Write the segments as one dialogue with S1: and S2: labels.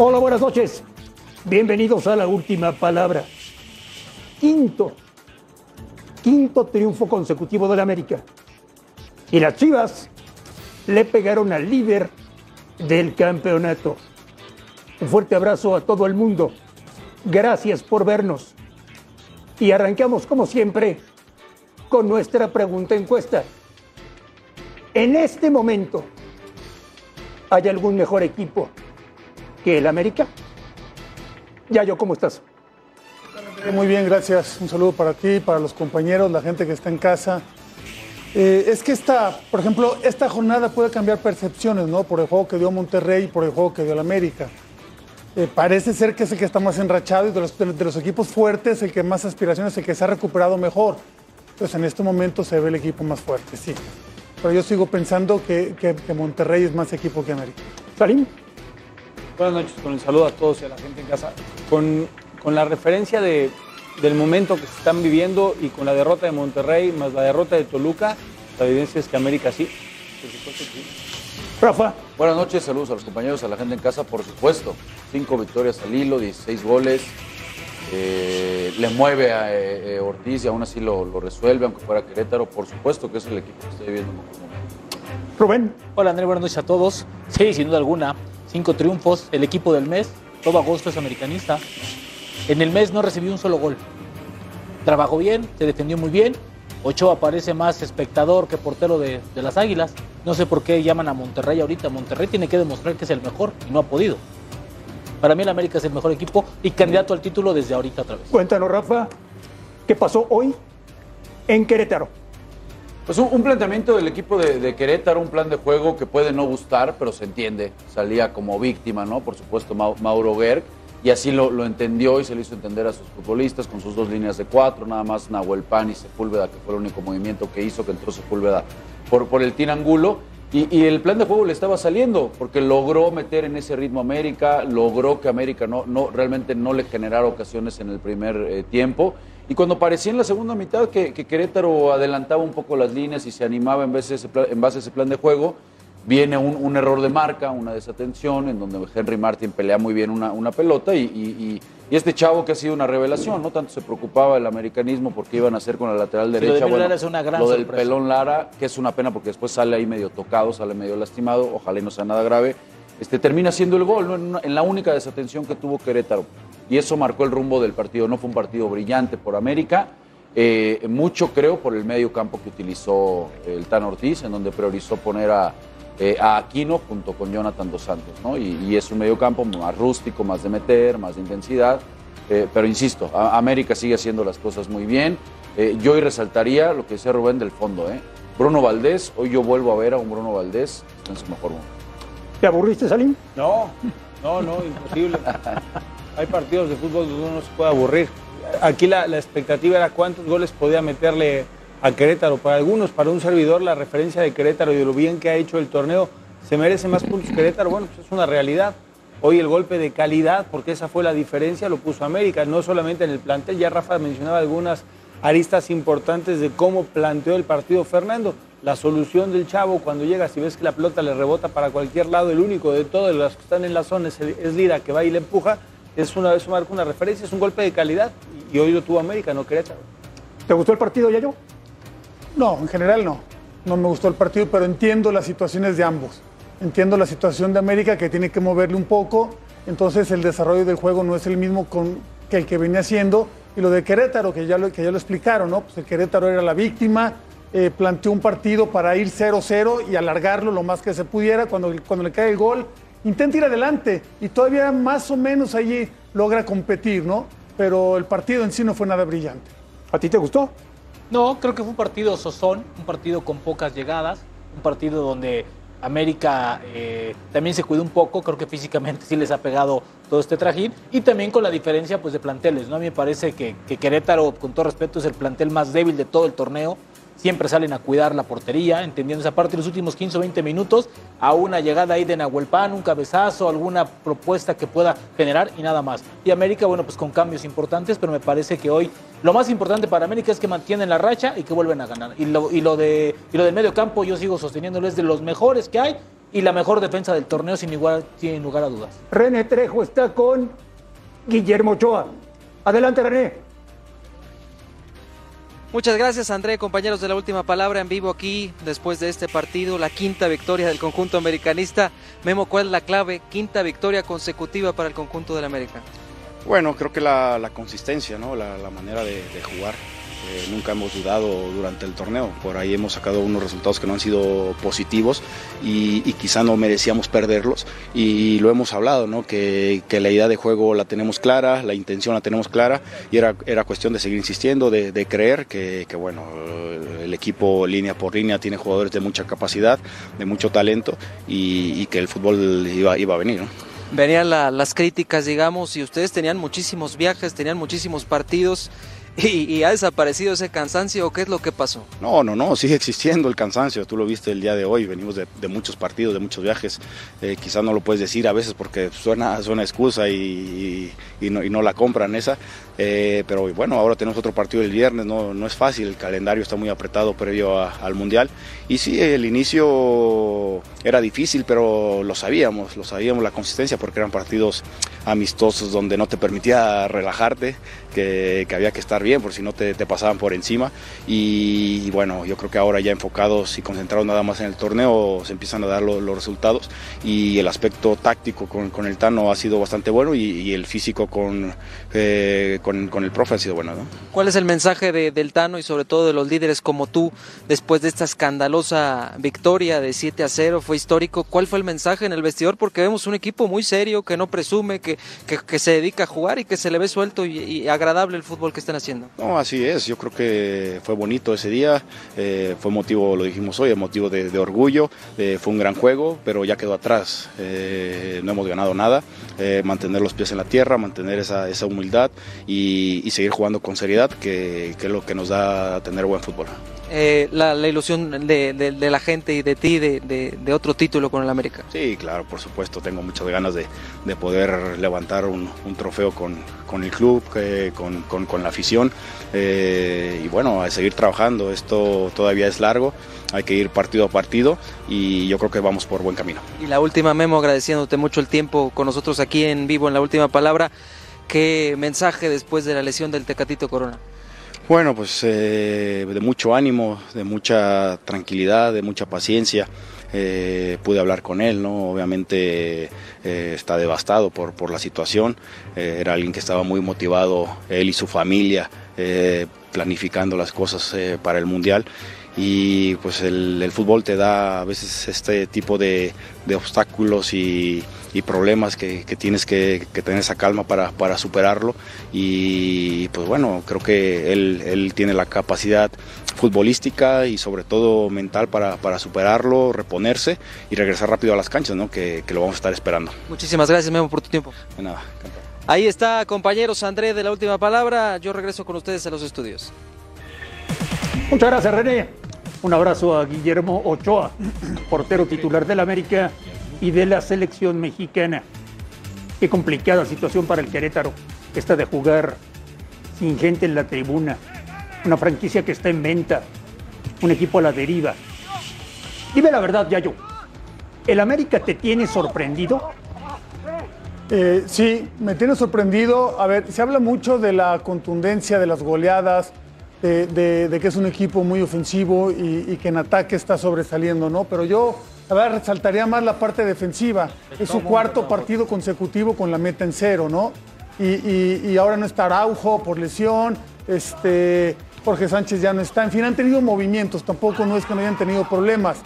S1: Hola, buenas noches. Bienvenidos a la última palabra. Quinto, quinto triunfo consecutivo de la América. Y las Chivas le pegaron al líder del campeonato. Un fuerte abrazo a todo el mundo. Gracias por vernos. Y arrancamos como siempre con nuestra pregunta encuesta. En este momento, ¿hay algún mejor equipo que el América? Yayo, ¿cómo estás?
S2: Muy bien, gracias. Un saludo para ti, para los compañeros, la gente que está en casa. Eh, es que esta, por ejemplo, esta jornada puede cambiar percepciones, ¿no? Por el juego que dio Monterrey y por el juego que dio el América. Eh, parece ser que es el que está más enrachado y de los, de los equipos fuertes, el que más aspiraciones, el que se ha recuperado mejor. Entonces, en este momento se ve el equipo más fuerte, sí. Pero yo sigo pensando que, que, que Monterrey es más equipo que América.
S1: Salim.
S3: Buenas noches, con el saludo a todos y a la gente en casa. Con, con la referencia de, del momento que se están viviendo y con la derrota de Monterrey más la derrota de Toluca, la evidencia es que América sí. Por supuesto que sí.
S1: Rafa.
S4: Buenas noches, saludos a los compañeros, a la gente en casa, por supuesto. Cinco victorias al hilo, 16 goles. Eh, le mueve a eh, eh, Ortiz y aún así lo, lo, resuelve, aunque fuera Querétaro. Por supuesto que es el equipo que estoy viendo.
S1: Rubén.
S5: Hola André, buenas noches a todos. Sí, sin duda alguna. Cinco triunfos, el equipo del mes. Todo agosto es americanista. En el mes no recibió un solo gol. Trabajó bien, se defendió muy bien. Ochoa parece más espectador que portero de, las Águilas. No sé por qué llaman a Monterrey ahorita. Monterrey tiene que demostrar que es el mejor y no ha podido. Para mí el América es el mejor equipo y candidato al título desde ahorita otra vez.
S1: Cuéntanos, Rafa, ¿qué pasó hoy en Querétaro?
S4: Pues un, planteamiento del equipo de, Querétaro, un plan de juego que puede no gustar, pero se entiende. Salía como víctima, ¿no? Por supuesto, Mauro Gerg y así lo, lo, entendió y se lo hizo entender a sus futbolistas con sus dos líneas de cuatro, nada más Nahuel Pan y Sepúlveda, que fue el único movimiento que hizo, que entró Sepúlveda por, por el tirangulo. Y, y, el plan de juego le estaba saliendo, porque logró meter en ese ritmo América, logró que América no, no, realmente no le generara ocasiones en el primer eh, tiempo. Y cuando parecía en la segunda mitad que, que, Querétaro adelantaba un poco las líneas y se animaba en, vez de ese plan, en base a ese plan de juego, viene un, un, error de marca, una desatención, en donde Henry Martin pelea muy bien una, una pelota y, y, y, este chavo que ha sido una revelación, no tanto se preocupaba el americanismo porque iban a hacer con la lateral derecha.
S5: Lo, de bueno, es una gran
S4: lo del pelón Lara, que es una pena porque después sale ahí medio tocado, sale medio lastimado, ojalá y no sea nada grave. Este, termina siendo el gol en, la única desatención que tuvo Querétaro. Y eso marcó el rumbo del partido. No fue un partido brillante por América, eh, mucho creo por el medio campo que utilizó el Tan Ortiz, en donde priorizó poner a, eh, Aquino junto con Jonathan Dos Santos, ¿no? Y, es un medio campo más rústico, más de meter, más de intensidad. Eh, pero insisto, América sigue haciendo las cosas muy bien. Yo hoy resaltaría lo que decía Rubén del fondo. Bruno Valdés, hoy yo vuelvo a ver a un Bruno Valdés en su mejor momento.
S1: ¿Te aburriste, Salim?
S3: No, no, no, imposible. Hay partidos de fútbol donde uno no se puede aburrir. Aquí la, la expectativa era cuántos goles podía meterle a Querétaro. Para algunos, para un servidor, la referencia de Querétaro y de lo bien que ha hecho el torneo, se merece más puntos Querétaro. Bueno, pues es una realidad. Hoy el golpe de calidad, porque esa fue la diferencia, lo puso América, no solamente en el plantel. Ya Rafa mencionaba algunas aristas importantes de cómo planteó el partido Fernando. La solución del chavo cuando llega, si ves que la pelota le rebota para cualquier lado, el único de todos los que están en la zona es, es Lira, que va y le empuja, es una, eso marca una referencia, es un golpe de calidad. Y hoy lo tuvo América, no Querétaro.
S1: ¿Te gustó el partido, Yayo?
S2: No, en general no. No me gustó el partido, pero entiendo las situaciones de ambos. Entiendo la situación de América que tiene que moverle un poco, entonces el desarrollo del juego no es el mismo con, que el que venía haciendo. Y lo de Querétaro, que ya lo, que ya lo explicaron, ¿no? Pues el Querétaro era la víctima, eh, planteó un partido para ir 0-0 y alargarlo lo más que se pudiera. Cuando, cuando le cae el gol, intenta ir adelante y todavía más o menos allí logra competir, ¿no? Pero el partido en sí no fue nada brillante.
S1: ¿A ti te gustó?
S5: No, creo que fue un partido sozón, un partido con pocas llegadas, un partido donde América eh, también se cuidó un poco, creo que físicamente sí les ha pegado todo este trajín y también con la diferencia pues de planteles, ¿no? A mí me parece que, que, Querétaro, con todo respeto, es el plantel más débil de todo el torneo, siempre salen a cuidar la portería, entendiendo esa parte. Los últimos 15 o 20 minutos, a una llegada ahí de Nahuelpan, un cabezazo, alguna propuesta que pueda generar y nada más. Y América, bueno, pues con cambios importantes, pero me parece que hoy lo más importante para América es que mantienen la racha y que vuelven a ganar. Y lo, y lo, de, y lo del medio campo, yo sigo sosteniéndolo, es de los mejores que hay y la mejor defensa del torneo, sin, igual, sin lugar a dudas.
S1: René Trejo está con Guillermo Ochoa. Adelante, René.
S6: Muchas gracias André, compañeros de la última palabra en vivo aquí después de este partido, la quinta victoria del conjunto americanista. Memo, ¿cuál es la clave? Quinta victoria consecutiva para el conjunto del América.
S7: Bueno, creo que la, consistencia, ¿no? la, manera de jugar. Eh, nunca hemos dudado durante el torneo. Por ahí hemos sacado unos resultados que no han sido positivos y, quizá no merecíamos perderlos. Y lo hemos hablado, ¿no? que, la idea de juego la tenemos clara, la intención la tenemos clara y era, era cuestión de seguir insistiendo, de, creer que, bueno, el equipo línea por línea tiene jugadores de mucha capacidad, de mucho talento y, que el fútbol iba, iba a venir.
S6: Venían las críticas, digamos, y ustedes tenían muchísimos viajes, tenían muchísimos partidos. ¿Y, ha desaparecido ese cansancio o qué es lo que pasó?
S7: No, no, no, sigue existiendo el cansancio. Tú lo viste el día de hoy, venimos de, muchos partidos, de muchos viajes. Eh, quizás no lo puedes decir a veces porque suena, suena excusa y, no, y no la compran esa. Eh, pero bueno, ahora tenemos otro partido el viernes, no, no es fácil, el calendario está muy apretado previo al Mundial. Y sí, el inicio era difícil, pero lo sabíamos, lo sabíamos la consistencia porque eran partidos amistosos donde no te permitía relajarte, que, había que estar bien por si no te, pasaban por encima. Y, bueno, yo creo que ahora ya enfocados y concentrados nada más en el torneo se empiezan a dar los resultados y el aspecto táctico con, el Tano ha sido bastante bueno y, el físico con, eh, con, el profe ha sido bueno.
S6: ¿Cuál es el mensaje de, del Tano y sobre todo de los líderes como tú después de esta escandalosa victoria de 7 a 0? Fue histórico. ¿Cuál fue el mensaje en el vestidor? Porque vemos un equipo muy serio que no presume, que, que, se dedica a jugar y que se le ve suelto y, agradable el fútbol que están haciendo.
S7: No, así es. Yo creo que fue bonito ese día. Eh, fue motivo, lo dijimos hoy, motivo de, orgullo. Eh, fue un gran juego, pero ya quedó atrás. Eh, no hemos ganado nada. mantener los pies en la tierra, mantener esa, esa humildad y, seguir jugando con seriedad, que, que es lo que nos da tener buen fútbol.
S6: Eh, la, ilusión de, la gente y de ti de, otro título con el América.
S7: Sí, claro, por supuesto, tengo muchas ganas de, poder levantar un, trofeo con, el club, eh, con, la afición eh, y bueno, a seguir trabajando, esto todavía es largo, hay que ir partido a partido y yo creo que vamos por buen camino.
S6: Y la última, Memo, agradeciéndote mucho el tiempo con nosotros aquí en vivo en la última palabra, ¿qué mensaje después de la lesión del Tecatito Corona?
S7: Bueno, pues eh, de mucho ánimo, de mucha tranquilidad, de mucha paciencia. Eh, pude hablar con él, ¿no? Obviamente eh, está devastado por, por la situación. era alguien que estaba muy motivado, él y su familia, planificando las cosas para el Mundial y pues el, fútbol te da a veces este tipo de, obstáculos y, problemas que, tienes que, tener esa calma para, superarlo y pues bueno, creo que él, tiene la capacidad futbolística y sobre todo mental para, superarlo, reponerse y regresar rápido a las canchas, ¿no? que, lo vamos a estar esperando.
S6: Muchísimas gracias Memo por tu tiempo.
S7: De nada,
S6: Ahí está, compañeros, André de la última palabra. Yo regreso con ustedes a los estudios.
S1: Muchas gracias, René. Un abrazo a Guillermo Ochoa, portero titular del América y de la selección mexicana. Qué complicada situación para el Querétaro, esta de jugar sin gente en la tribuna. Una franquicia que está en venta, un equipo a la deriva. Dime la verdad, Yayo. ¿El América te tiene sorprendido?
S2: Eh, sí, me tiene sorprendido. A ver, se habla mucho de la contundencia de las goleadas, de, que es un equipo muy ofensivo y, que en ataque está sobresaliendo, ¿no? Pero yo, a ver, resaltaría más la parte defensiva. Es su cuarto partido consecutivo con la meta en cero, ¿no? Y, ahora no está Araujo por lesión, este, Jorge Sánchez ya no está. En fin, han tenido movimientos, tampoco no es que no hayan tenido problemas.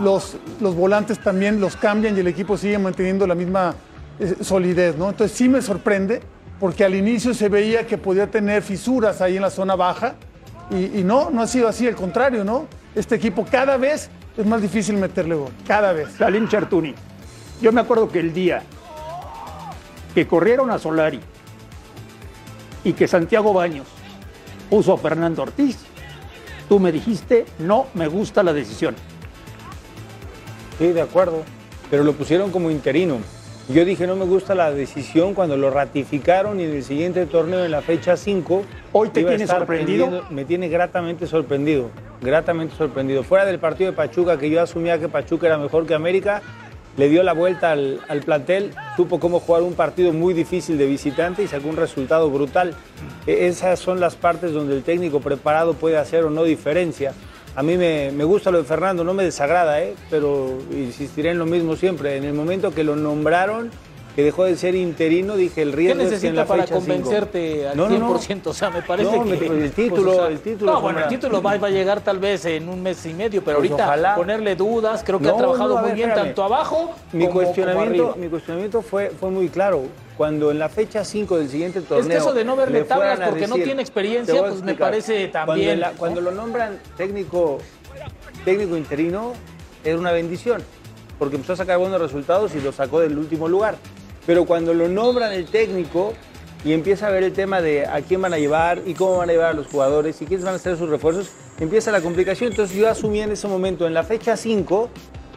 S2: Los, los volantes también los cambian y el equipo sigue manteniendo la misma eh, solidez, ¿no? Entonces sí me sorprende, porque al inicio se veía que podía tener fisuras ahí en la zona baja, y, no, no ha sido así, al contrario, ¿no? Este equipo cada vez es más difícil meterle gol, cada vez.
S1: Salim Chartuni, yo me acuerdo que el día que corrieron a Solari y que Santiago Baños puso a Fernando Ortiz, Tú me dijiste, no me gusta la decisión.
S3: Sí, de acuerdo. Pero lo pusieron como interino. Yo dije, no me gusta la decisión cuando lo ratificaron y en el siguiente torneo, en la fecha 5,
S1: ¿Hoy te tiene sorprendido?
S3: Me tiene gratamente sorprendido. Gratamente sorprendido. Fuera del partido de Pachuca, que yo asumía que Pachuca era mejor que América, le dio la vuelta al, al plantel, supo cómo jugar un partido muy difícil de visitante y sacó un resultado brutal. E- esas son las partes donde el técnico preparado puede hacer o no diferencia. A mí me, me gusta lo de Fernando, no me desagrada, ¿eh? pero insistiré en lo mismo siempre. En el momento que lo nombraron, que dejó de ser interino, dije el
S5: ¿Qué
S3: riesgo es que en
S5: necesita
S3: la
S5: para
S3: fecha cinco-
S5: convencerte al
S3: No, no, no.
S5: 100%? O sea, me parece
S3: No,
S5: que...
S3: me- el título,
S5: o sea,
S3: el título,
S5: No, bueno, el título va, va a llegar tal vez en un mes y medio, pero
S3: Pues
S5: ahorita
S3: ojalá.
S5: ponerle dudas, creo que ha trabajado muy bien
S3: espérame.
S5: tanto abajo
S3: Mi
S5: como, como
S3: cuestionamiento,
S5: arriba.
S3: mi cuestionamiento fue, fue muy claro. Cuando en la fecha 5 del siguiente torneo.
S5: Es que eso de no verle tablas porque no tiene experiencia, pues me parece también,
S3: cuando lo nombran técnico, técnico interino, era una bendición. Porque empezó a sacar buenos resultados y lo sacó del último lugar. Pero cuando lo nombran el técnico y empieza a ver el tema de a quién van a llevar y cómo van a llevar a los jugadores y quiénes van a ser sus refuerzos, empieza la complicación. Entonces yo asumí en ese momento, en la fecha 5,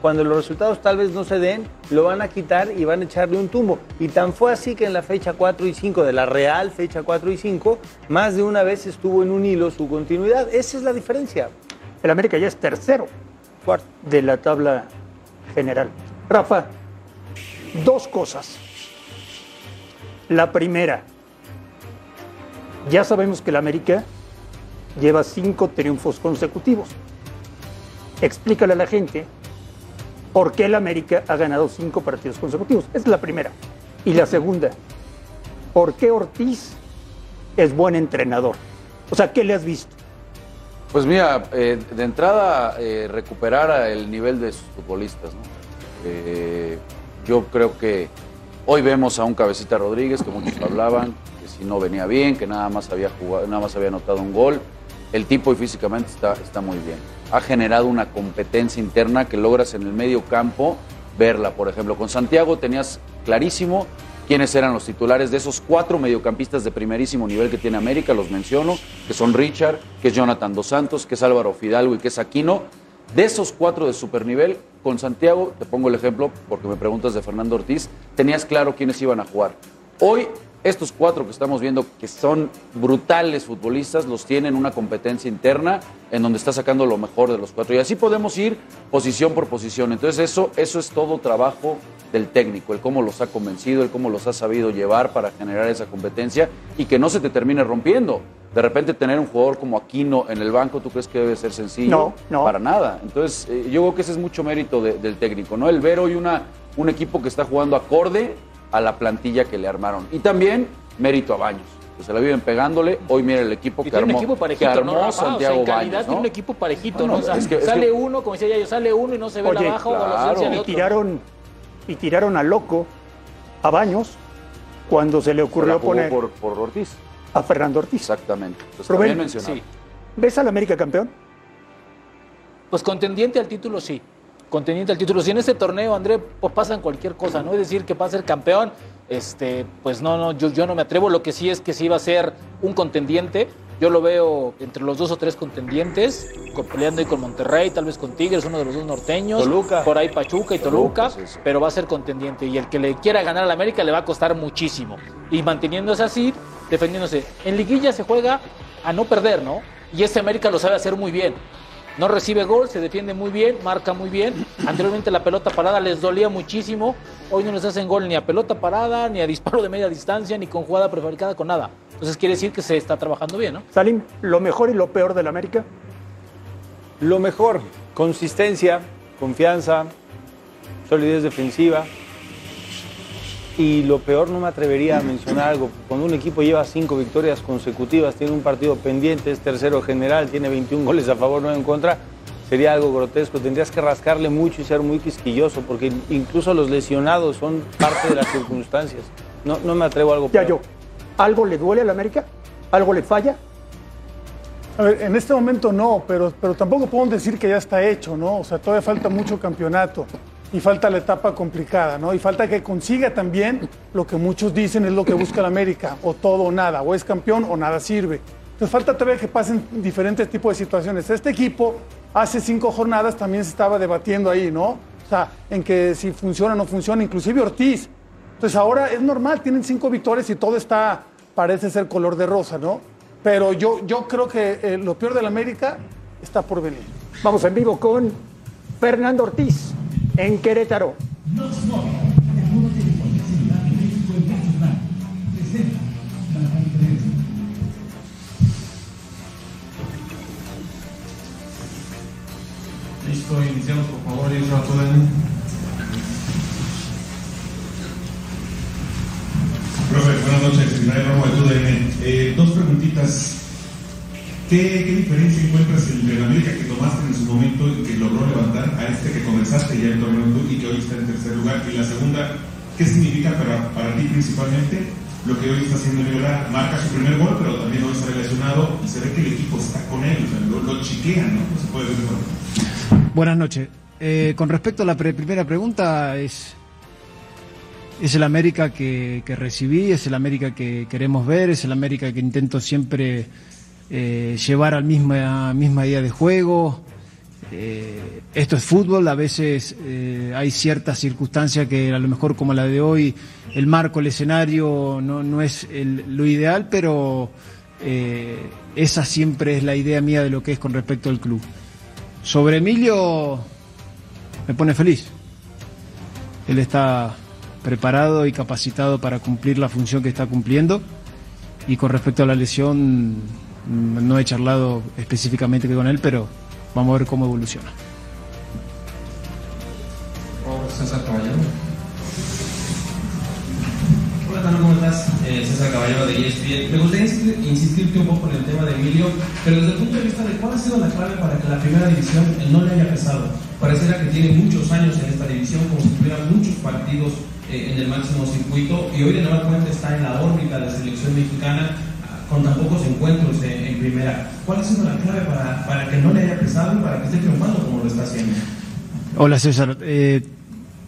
S3: cuando los resultados tal vez no se den, lo van a quitar y van a echarle un tumbo. Y tan fue así que en la fecha 4 y 5, de la real fecha 4 y 5, más de una vez estuvo en un hilo su continuidad. Esa es la diferencia.
S1: El América ya es tercero
S3: Cuarto.
S1: de la tabla general. Rafa, dos cosas. La primera, ya sabemos que el América lleva cinco triunfos consecutivos. Explícale a la gente por qué el América ha ganado cinco partidos consecutivos. Esa es la primera. Y la segunda, ¿por qué Ortiz es buen entrenador? O sea, ¿qué le has visto?
S4: Pues mira, eh, de entrada eh, recuperar el nivel de sus futbolistas. Eh, yo creo que hoy vemos a un cabecita Rodríguez que muchos hablaban que si no venía bien, que nada más había jugado, nada más había anotado un gol. El tipo y físicamente está muy bien. Ha generado una competencia interna que logras en el medio campo verla. Por ejemplo, con Santiago tenías clarísimo quiénes eran los titulares de esos cuatro mediocampistas de primerísimo nivel que tiene América, los menciono, que son Richard, que es Jonathan Dos Santos, que es Álvaro Fidalgo y que es Aquino. De esos cuatro de supernivel, con Santiago, te pongo el ejemplo porque me preguntas de Fernando Ortiz, tenías claro quiénes iban a jugar. Hoy, estos cuatro que estamos viendo, que son brutales futbolistas, los tienen una competencia interna en donde está sacando lo mejor de los cuatro. Y así podemos ir posición por posición. Entonces, eso, eso es todo trabajo del técnico, el cómo los ha convencido, el cómo los ha sabido llevar para generar esa competencia y que no se te termine rompiendo. De repente tener un jugador como Aquino en el banco, ¿tú crees que debe ser sencillo?
S1: No, no.
S4: Para nada. Entonces, eh, yo creo que ese es mucho mérito de- del técnico, ¿no? El ver hoy una, un equipo que está jugando acorde a la plantilla que le armaron. Y también mérito a Baños, que se la viven pegándole. Hoy mira el equipo
S5: Y
S4: que
S5: tiene
S4: armó,
S5: un equipo
S4: que
S5: parejito,
S4: armó
S5: ¿no? O sea,
S4: Santiago
S5: en calidad
S4: Baños,
S5: tiene un equipo parejito,
S4: No,
S5: O sea,
S4: es que- es
S5: sale
S4: que-
S5: uno, como decía yo, sale uno y no se ve
S1: Oye,
S5: la baja o la
S4: claro.
S5: ausencia de
S1: y tiraron y tiraron a loco a Baños cuando se le
S4: Se la
S1: ocurrió
S4: jugó
S1: poner
S4: por, por Ortiz.
S1: a Fernando Ortiz.
S4: Exactamente. Entonces,
S1: Rubén,
S4: también mencionado.
S5: Sí.
S1: ¿Ves al América campeón?
S5: Pues contendiente al título, sí. Contendiente al título. Si en este torneo, André, pues pasan cualquier cosa, ¿no? Es decir, que va a ser campeón, este, pues no, no, yo, yo no me atrevo. Lo que sí es que sí va a ser un contendiente. Yo lo veo entre los dos o tres contendientes, co- peleando ahí con Monterrey, tal vez con Tigres, uno de los dos norteños.
S3: Toluca.
S5: Por ahí Pachuca y Toluca,
S4: Toluca, sí, sí.
S5: pero va a ser contendiente. Y el que le quiera ganar al América le va a costar muchísimo. Y manteniéndose así, defendiéndose. En liguilla se juega a no perder, ¿no? Y este América lo sabe hacer muy bien. No recibe gol, se defiende muy bien, marca muy bien. Anteriormente la pelota parada les dolía muchísimo. Hoy no les hacen gol ni a pelota parada, ni a disparo de media distancia, ni con jugada prefabricada, con nada. Entonces quiere decir que se está trabajando bien, ¿no?
S1: Salim, lo mejor y lo peor del América.
S3: Lo mejor, consistencia, confianza, solidez defensiva. Y lo peor, no me atrevería a mencionar algo. Cuando un equipo lleva cinco victorias consecutivas, tiene un partido pendiente, es tercero general, tiene 21 goles a favor, 9 en contra, sería algo grotesco. Tendrías que rascarle mucho y ser muy quisquilloso, porque incluso los lesionados son parte de las circunstancias. No, no me atrevo a algo
S1: Ya
S3: peor.
S1: yo, ¿algo le duele al América? ¿Algo le falla?
S2: A ver, en este momento no, pero, pero tampoco podemos decir que ya está hecho, ¿no? O sea, todavía falta mucho campeonato y falta la etapa complicada, ¿no? Y falta que consiga también lo que muchos dicen es lo que busca la América, o todo o nada, o es campeón o nada sirve. les falta todavía que pasen diferentes tipos de situaciones. Este equipo hace cinco jornadas también se estaba debatiendo ahí, ¿no? O sea, en que si funciona o no funciona, inclusive Ortiz. Entonces ahora es normal, tienen cinco victorias y todo está, parece ser color de rosa, ¿no? Pero yo, yo creo que eh, lo peor de la América está por venir.
S1: Vamos en vivo con Fernando Ortiz en Querétaro.
S8: Listo, iniciamos por favor, Israel. Profe, buenas noches, Israel Romo de TUDN. Eh, dos preguntitas. ¿Qué, ¿Qué, diferencia encuentras entre la América que tomaste en su momento que ya en torneo y que hoy está en tercer lugar? Y la segunda, ¿qué significa para, para ti principalmente lo que hoy está haciendo Viola? Marca su primer gol, pero también hoy sale lesionado y se ve que el equipo está con él, o sea, lo, lo chiquean, ¿no? No se puede ver mejor.
S9: Buenas noches. Eh, con respecto a la pre primera pregunta, es, es el América que, que, recibí, es el América que queremos ver, es el América que intento siempre eh, llevar al misma, misma idea de juego. Eh, esto es fútbol, a veces eh, hay ciertas circunstancias que a lo mejor como la de hoy, el marco, el escenario no, es lo ideal, pero esa siempre es la idea mía de lo que es con respecto al club. Sobre Emilio, me pone feliz. Él está preparado y capacitado para cumplir la función que está cumpliendo. Y con respecto a la lesión, no he charlado específicamente con él, pero vamos a ver cómo evoluciona.
S10: César Caballero. Hola, ¿cómo estás? Eh, César Caballero de ESPN. Me gustaría insistir, insistirte un poco en el tema de Emilio, pero desde el punto de vista de cuál ha sido la clave para que la primera división no le haya pesado. Pareciera que tiene muchos años en esta división, como si tuviera muchos partidos eh, en el máximo circuito, y hoy de nueva cuenta está en la órbita de la selección mexicana con tan pocos encuentros en, primera. ¿Cuál ha sido la clave para, para, que no le haya pesado y para que esté triunfando como lo está haciendo?
S9: Hola César, eh,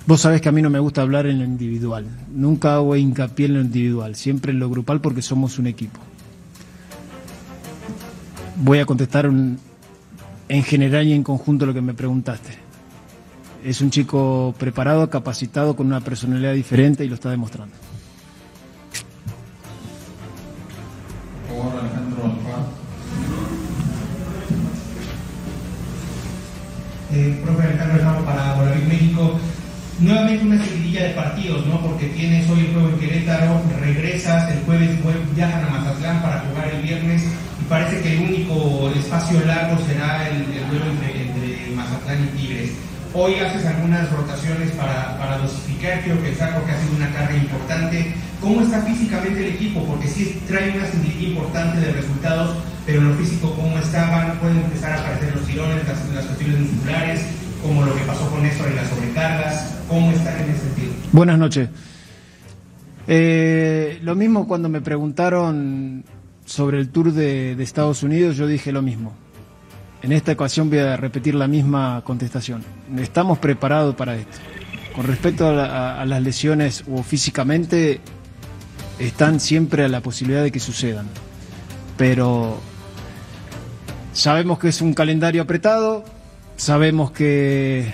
S9: vos sabés que a mí no me gusta hablar en lo individual, nunca hago hincapié en lo individual, siempre en lo grupal porque somos un equipo. Voy a contestar un, en general y en conjunto lo que me preguntaste. Es un chico preparado, capacitado, con una personalidad diferente y lo está demostrando.
S11: Eh, profe Alejandro para Bolavir México. Nuevamente una seguidilla de partidos, ¿no? Porque tienes hoy el juego en Querétaro, regresas, el jueves viajan a Mazatlán para jugar el viernes y parece que el único espacio largo será el, el duelo entre, Mazatlán y Tigres. Hoy haces algunas rotaciones para, para dosificar, creo que está porque ha sido una carga importante. ¿Cómo está físicamente el equipo? Porque sí trae una seguidilla importante de resultados, pero en lo físico, ¿cómo estaban? Pueden empezar a aparecer los tirones, las, las cuestiones musculares, como lo que pasó con Néstor en las sobrecargas. ¿Cómo están en ese sentido?
S9: Buenas noches. Eh, lo mismo cuando me preguntaron sobre el tour de, Estados Unidos, yo dije lo mismo. En esta ocasión voy a repetir la misma contestación. Estamos preparados para esto. Con respecto a, la, a las lesiones o físicamente, están siempre a la posibilidad de que sucedan. Pero sabemos que es un calendario apretado, sabemos que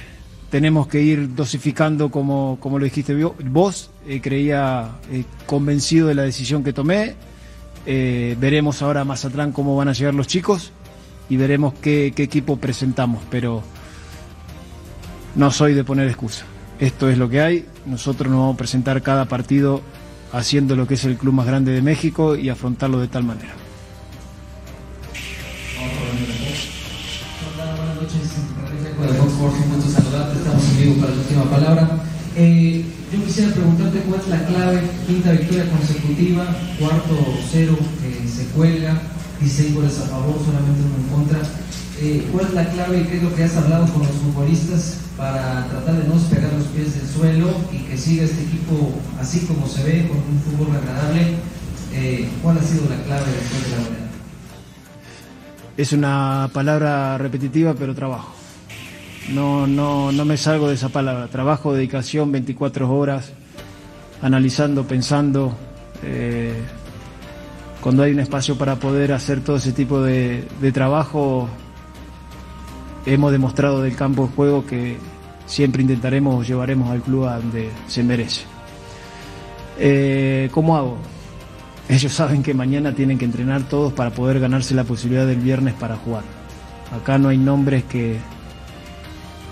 S9: tenemos que ir dosificando como, como lo dijiste vos, eh, creía eh, convencido de la decisión que tomé, eh, veremos ahora más atrás cómo van a llegar los chicos y veremos qué, qué equipo presentamos, pero no soy de poner excusa. Esto es lo que hay, nosotros nos vamos a presentar cada partido haciendo lo que es el club más grande de México y afrontarlo de tal manera.
S12: estamos en vivo para la última palabra. Eh, yo quisiera preguntarte cuál es la clave, quinta victoria consecutiva, cuarto cero que se cuelga, 16 goles a favor, solamente uno en contra. Eh, ¿Cuál es la clave y qué es lo que has hablado con los futbolistas para tratar de no despegar los pies del suelo y que siga este equipo así como se ve, con un fútbol agradable? Eh, ¿Cuál ha sido la clave después de la goleada?
S9: Es una palabra repetitiva, pero trabajo. No, no, no me salgo de esa palabra. Trabajo, dedicación, 24 horas, analizando, pensando. Eh, cuando hay un espacio para poder hacer todo ese tipo de, trabajo, hemos demostrado del campo de juego que siempre intentaremos o llevaremos al club a donde se merece. Eh, ¿Cómo hago? Ellos saben que mañana tienen que entrenar todos para poder ganarse la posibilidad del viernes para jugar. Acá no hay nombres que,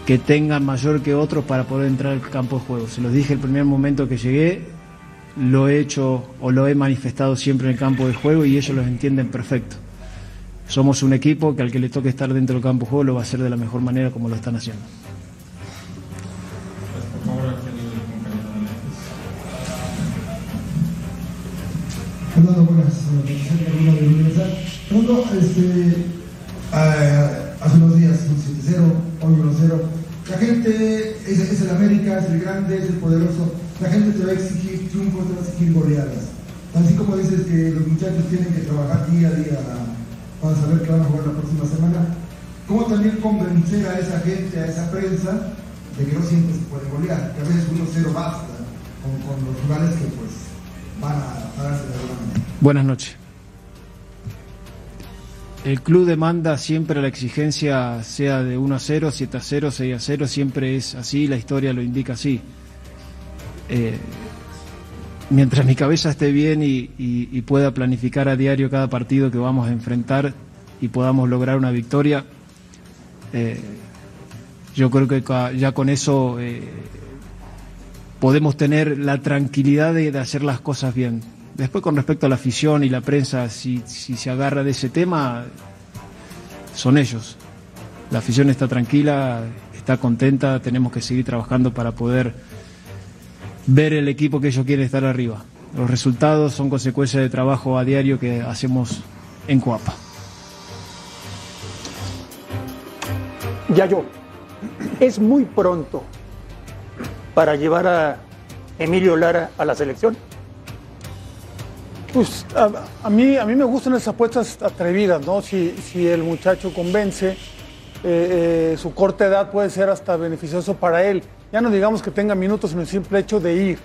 S9: que tengan mayor que otros para poder entrar al campo de juego. Se los dije el primer momento que llegué, lo he hecho o lo he manifestado siempre en el campo de juego y ellos los entienden perfecto. Somos un equipo que al que le toque estar dentro del campo de juego lo va a hacer de la mejor manera como lo están haciendo.
S13: Fernando, buenas Fernando, este, hace unos días un 7-0, hoy 1-0. La gente es, es, el América, es el grande, es el poderoso. La gente te va a exigir triunfos, te va a exigir goleadas. Así como dices que los muchachos tienen que trabajar día a día para saber que van a jugar la próxima semana, ¿cómo también convencer a esa gente, a esa prensa, de que no siempre se puede golear? Que a veces 1-0 basta con, con los rivales que pues van a pararse de alguna manera.
S9: Buenas noches. El club demanda siempre la exigencia, sea de 1 a 0, 7 a 0, 6 a 0, siempre es así, la historia lo indica así. Eh, mientras mi cabeza esté bien y, pueda planificar a diario cada partido que vamos a enfrentar y podamos lograr una victoria, eh, yo creo que ya con eso eh, podemos tener la tranquilidad de, hacer las cosas bien. Después con respecto a la afición y la prensa, si, se agarra de ese tema, son ellos. La afición está tranquila, está contenta, tenemos que seguir trabajando para poder ver el equipo que ellos quieren estar arriba. Los resultados son consecuencia de trabajo a diario que hacemos en Coapa.
S1: Ya yo, es muy pronto para llevar a Emilio Lara a la selección.
S2: Pues a, a, mí, a mí me gustan esas apuestas atrevidas, ¿no? Si, si el muchacho convence, eh, eh, su corta edad puede ser hasta beneficioso para él. Ya no digamos que tenga minutos en el simple hecho de ir.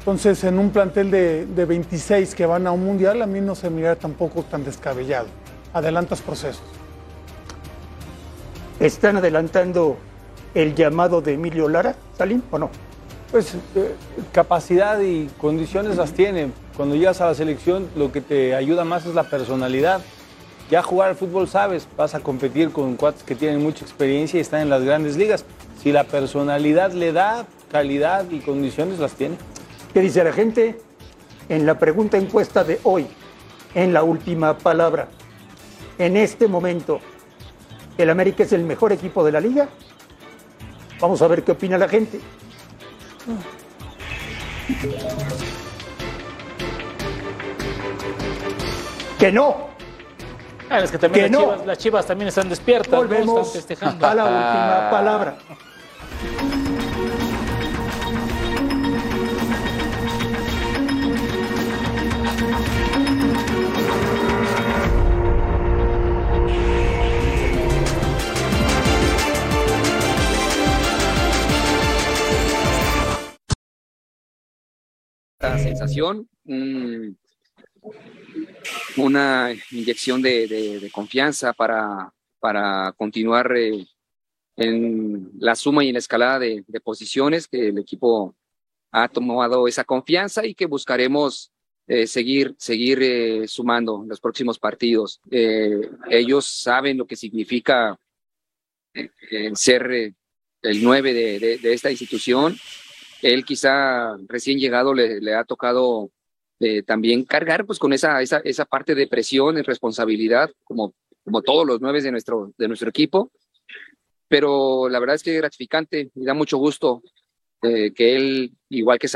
S2: Entonces, en un plantel de, de 26 que van a un mundial, a mí no se mira tampoco tan descabellado. Adelantas procesos.
S1: ¿Están adelantando el llamado de Emilio Lara, Salim, o no?
S3: Pues eh, capacidad y condiciones las tiene. Cuando llegas a la selección, lo que te ayuda más es la personalidad. Ya jugar al fútbol sabes, vas a competir con cuates que tienen mucha experiencia y están en las grandes ligas. Si la personalidad le da calidad y condiciones, las tiene.
S1: ¿Qué dice la gente? En la pregunta encuesta de hoy, en la última palabra, en este momento, ¿el América es el mejor equipo de la liga? Vamos a ver qué opina la gente. Que no.
S5: Ah, es que también
S1: Que
S5: las,
S1: no.
S5: chivas, las chivas también están despiertas, ¿no?
S1: Volvemos
S5: están festejando.
S1: a la última palabra.
S14: sensación, un- una inyección de, confianza para, para continuar eh, en la suma y en la escalada de, posiciones, que el equipo ha tomado esa confianza y que buscaremos eh, seguir, seguir eh, sumando en los próximos partidos. Ellos saben lo que significa ser el 9 de, esta institución él quizá recién llegado le, le ha tocado eh, también cargar pues con esa, esa, esa parte de presión y responsabilidad, como, como todos los nueve de nuestro, de nuestro equipo. Pero la verdad es que es gratificante y da mucho gusto eh, que él, igual que,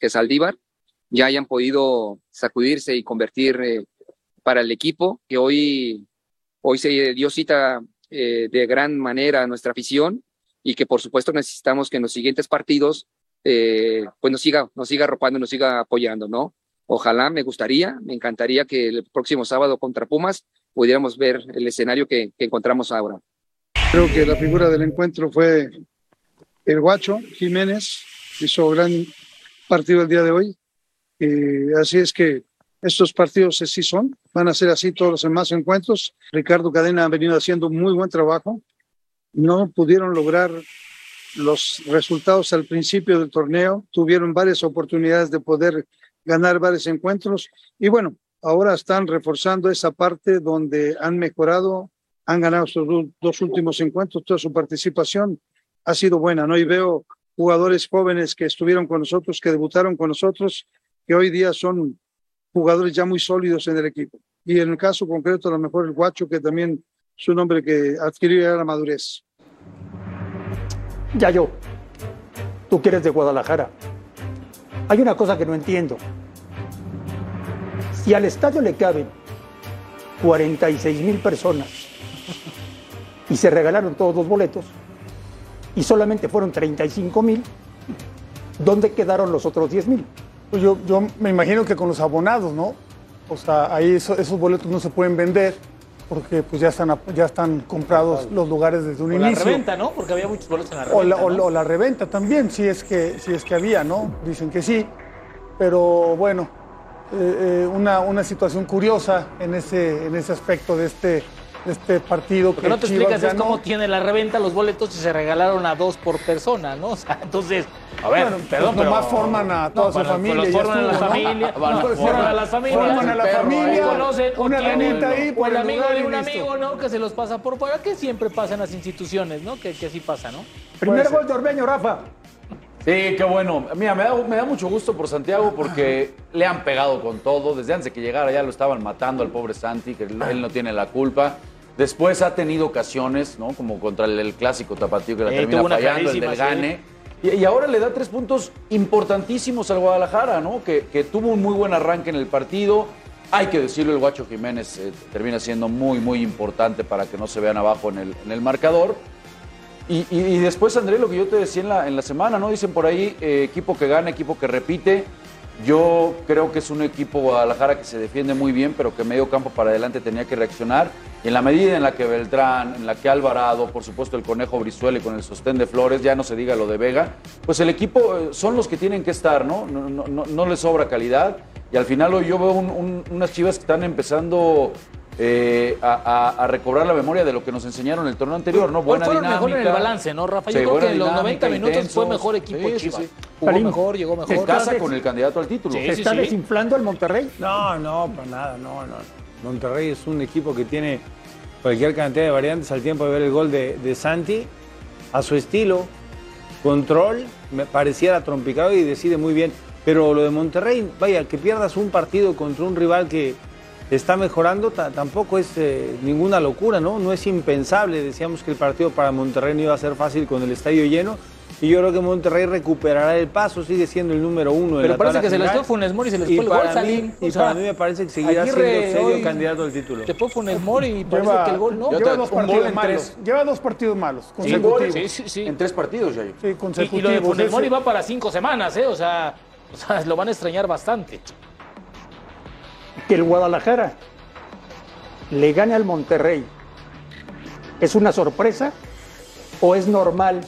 S14: que Saldívar, ya hayan podido sacudirse y convertir eh, para el equipo, que hoy, hoy se dio cita de gran manera a nuestra afición y que por supuesto necesitamos que en los siguientes partidos eh, pues nos siga, nos siga arropando, nos siga apoyando, ¿no? Ojalá, me gustaría, me encantaría que el próximo sábado contra Pumas pudiéramos ver el escenario que, encontramos ahora.
S15: Creo que la figura del encuentro fue el Guacho Jiménez, hizo gran partido el día de hoy. Eh, así es que Estos partidos sí son, van a ser así todos los demás encuentros. Ricardo Cadena ha venido haciendo muy buen trabajo. No pudieron lograr los resultados al principio del torneo, tuvieron varias oportunidades de poder ganar varios encuentros y bueno, ahora están reforzando esa parte donde han mejorado, han ganado sus dos últimos encuentros, toda su participación ha sido buena, ¿no? Y veo jugadores jóvenes que estuvieron con nosotros, que debutaron con nosotros, que hoy día son jugadores ya muy sólidos en el equipo. Y en el caso concreto, a lo mejor el Guacho, que también es un hombre que adquirió ya la madurez.
S1: Ya yo, tú quieres de Guadalajara. Hay una cosa que no entiendo. Si al estadio le caben 46 mil personas y se regalaron todos los boletos y solamente fueron 35 mil, ¿dónde quedaron los otros 10 mil?
S2: Pues yo, yo me imagino que con los abonados, ¿no? O sea, ahí eso- esos boletos no se pueden vender porque pues ya están, ya están comprados los lugares desde un
S5: O la
S2: inicio.
S5: reventa, ¿no? Porque había muchos boletos en la
S2: O
S5: reventa.
S2: la, o
S5: ¿no?
S2: la- o la reventa también, si es, que, si es que había, ¿no? Dicen que sí. Pero bueno, eh, eh, una, una situación curiosa en ese, en ese aspecto de este, este partido que
S5: que no te
S2: Chivas
S5: explicas es cómo tiene la reventa los boletos y se regalaron a dos por persona, ¿no? O sea, entonces, a ver,
S2: Bueno, pues
S5: perdón, pero...
S2: nomás forman a toda su
S5: bueno,
S2: familia
S5: Los forman a la familia, no,
S2: formar-
S5: forman a las familias.
S2: forman a la
S5: perro
S2: familia,
S5: conocen,
S2: una lanita ahí
S5: o
S2: por
S5: el
S2: el
S5: amigo de un
S2: listo.
S5: amigo, ¿no? Que se los pasa por fuera, que siempre pasa en las instituciones, ¿no? Que, que así pasa, ¿no?
S1: Primer gol de Orbeño, Rafa.
S4: Sí, qué bueno. Mira, me da, me da mucho gusto por Santiago porque le han pegado con todo. Desde antes de que llegara ya lo estaban matando al pobre Santi, que él no tiene la culpa. Después ha tenido ocasiones, ¿no? Como contra el, el clásico tapatío que la
S5: Eh,
S4: termina fallando, el del
S5: sí.
S4: gane. Y, y ahora le da tres puntos importantísimos al Guadalajara, ¿no? Que, que tuvo un muy buen arranque en el partido. Hay que decirlo, el Guacho Jiménez eh, termina siendo muy, muy importante para que no se vean abajo en el, en el marcador. Y, y- y después, André, lo que yo te decía en la, en la semana, ¿no? Dicen por ahí, eh, equipo que gana, equipo que repite. Yo creo que es un equipo Guadalajara que se defiende muy bien, pero que medio campo para adelante tenía que reaccionar. Y en la medida en la que Beltrán, en la que Alvarado, por supuesto el Conejo Brizuela y con el sostén de Flores, ya no se diga lo de Vega, pues el equipo eh, son los que tienen que estar, ¿no? No, les sobra calidad. Y al final hoy yo veo un- un- unas chivas que están empezando eh, a, a- a recobrar la memoria de lo que nos enseñaron el torneo anterior, ¿no? Buena
S5: fueron
S4: dinámica.
S5: mejor en el balance, ¿no, Rafa? Yo
S4: Sí,
S5: creo que en los
S4: dinámica,
S5: 90 minutos fue mejor equipo
S4: Sí,
S5: Chivas.
S4: sí.
S5: Jugó mejor, llegó mejor.
S4: Se casa con el candidato al título.
S5: Sí,
S1: ¿Se
S5: sí,
S1: está
S5: sí.
S1: desinflando el Monterrey?
S3: No, no, para nada, no, no. Monterrey es un equipo que tiene cualquier cantidad de variantes al tiempo de ver el gol de, de Santi, a su estilo, control, me pareciera trompicado y decide muy bien. Pero lo de Monterrey, vaya, que pierdas un partido contra un rival que está mejorando, ta- tampoco es eh, ninguna locura, ¿no? No es impensable. Decíamos que el partido para Monterrey no iba a ser fácil con el estadio lleno. Y yo creo que Monterrey recuperará el paso, sigue siendo el número uno. en
S5: Pero
S3: la
S5: parece
S3: tabla
S5: que se les
S3: general.
S5: fue Funes Mori y se les
S3: Y
S5: fue el gol, Salim.
S3: Y
S5: O sea,
S3: para mí me parece que seguirá
S5: Aguirre
S3: siendo serio candidato al título.
S5: Se fue Funes Mori y parece
S2: Lleva,
S5: que el gol no.
S2: lleva dos partidos malos.
S4: tres.
S2: Lleva dos partidos malos consecutivos.
S5: Sí, sí, sí.
S4: En tres partidos, ya.
S2: Sí,
S5: Y, y
S2: consecutivos.
S5: lo de Funes Mori va para cinco semanas, ¿eh? O sea, o sea, lo van a extrañar bastante.
S1: Que el Guadalajara le gane al Monterrey. ¿Es una sorpresa o es normal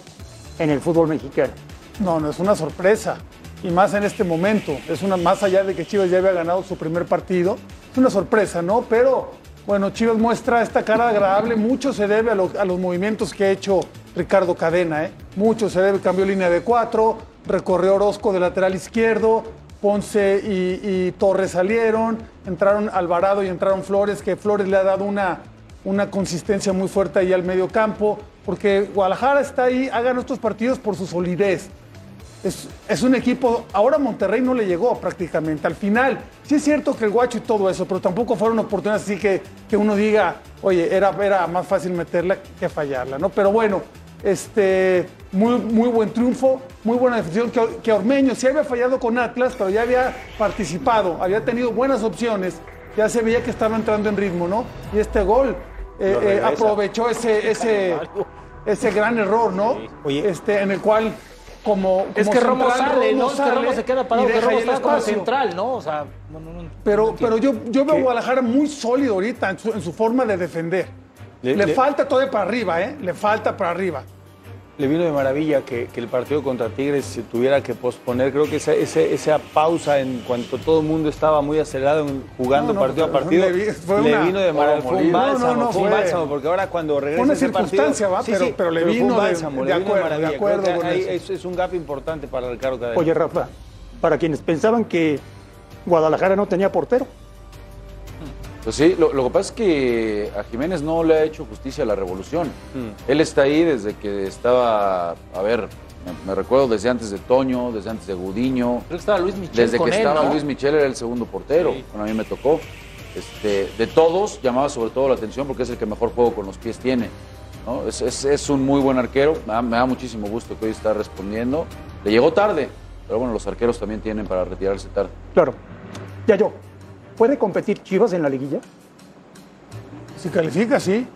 S1: en el fútbol mexicano?
S2: No, no es una sorpresa. Y más en este momento. Es una más allá de que Chivas ya había ganado su primer partido. Es una sorpresa, ¿no? Pero bueno, Chivas muestra esta cara agradable. Mucho se debe a, lo- a los movimientos que ha hecho Ricardo Cadena, ¿eh? Mucho se debe. Cambió línea de cuatro, recorrió Orozco de lateral izquierdo. Ponce y, Torres salieron, entraron Alvarado y entraron Flores, que Flores le ha dado una, una consistencia muy fuerte ahí al medio campo, porque Guadalajara está ahí, ha ganado estos partidos por su solidez. Es, es un equipo, ahora Monterrey no le llegó prácticamente. Al final, sí es cierto que el guacho y todo eso, pero tampoco fueron oportunidades así que, que uno diga, oye, era, era más fácil meterla que fallarla, ¿no? Pero bueno, este, muy, muy buen triunfo, muy buena definición. Que, que Ormeño sí había fallado con Atlas, pero ya había participado, había tenido buenas opciones, ya se veía que estaba entrando en ritmo, ¿no? Y este gol eh, eh, aprovechó ese, ese, ese gran error, ¿no?
S3: Oye.
S2: Este, en el cual como,
S5: Es que Romo
S2: central,
S5: sale, ¿no? Es que
S2: sale
S5: Romo se queda parado, que Romo está como central, ¿no? O sea, no, no, no.
S2: Pero, pero yo, yo veo a Guadalajara muy sólido ahorita en su, en su forma de defender. Le,
S3: Le- le-
S2: falta todavía para arriba, ¿eh? Le falta para arriba.
S3: Le vino de maravilla que, que el partido contra Tigres se tuviera que posponer. Creo que esa, pausa en cuanto todo el mundo estaba muy acelerado en- jugando
S2: No, no,
S3: partido a partido,
S2: le vi- fue
S3: le
S2: una-
S3: vino de maravilla. Fue un
S2: No, no,
S3: bálsamo,
S2: no,
S3: fue un bálsamo, porque ahora cuando regresa
S2: una
S3: ese partido-
S2: circunstancia, va, pero- pero le vino
S3: un
S2: de-
S3: bálsamo,
S2: de
S3: le vino
S2: acuerdo, de
S3: maravilla.
S2: acuerdo
S3: Creo que
S2: con
S3: ahí
S2: eso.
S3: es, es un gap importante para Ricardo Cadena.
S1: Oye, Rafa, para quienes pensaban que Guadalajara no tenía portero,
S4: Pues sí, lo, lo que pasa es que a Jiménez no le ha hecho justicia a la revolución.
S3: Mm.
S4: Él está ahí desde que estaba, a ver, me, recuerdo desde antes de Toño, desde antes de Gudiño.
S5: Que estaba Luis Michel
S4: Desde
S5: con
S4: que
S5: él,
S4: estaba
S5: ¿no?
S4: Luis Michel era el segundo portero,
S5: Sí.
S4: bueno, a mí me tocó. Este, de todos llamaba sobre todo la atención porque es el que mejor juego con los pies tiene. ¿no? Es, es- es un muy buen arquero, me da, me da muchísimo gusto que hoy está respondiendo. Le llegó tarde, pero bueno, los arqueros también tienen para retirarse tarde.
S1: claro. Ya yo, ¿puede competir Chivas en la liguilla?
S2: Si califica, sí.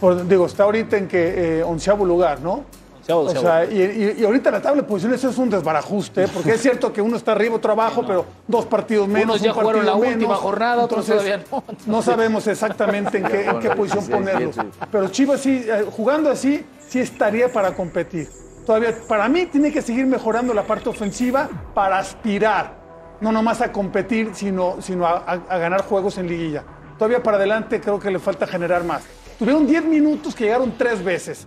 S2: Por- digo, está ahorita en que eh, onceavo lugar, ¿no?
S5: Onceavo,
S2: O
S5: onceavo.
S2: sea, y, y- y ahorita la tabla de posiciones es un desbarajuste, porque es cierto que uno está arriba, otro abajo, pero dos partidos menos.
S5: Unos ya
S2: un
S5: jugaron
S2: partido
S5: la
S2: menos.
S5: última jornada, otros
S2: Entonces,
S5: todavía no.
S2: No sabemos exactamente en qué, en qué posición
S4: Sí,
S2: ponerlos.
S4: sí, sí.
S2: Pero Chivas sí, eh, jugando así, sí estaría para competir. Todavía, para mí, tiene que seguir mejorando la parte ofensiva para aspirar, no nomás a competir, sino, sino a, a- a ganar juegos en liguilla. Todavía para adelante creo que le falta generar más. Tuvieron 10 minutos que llegaron tres veces.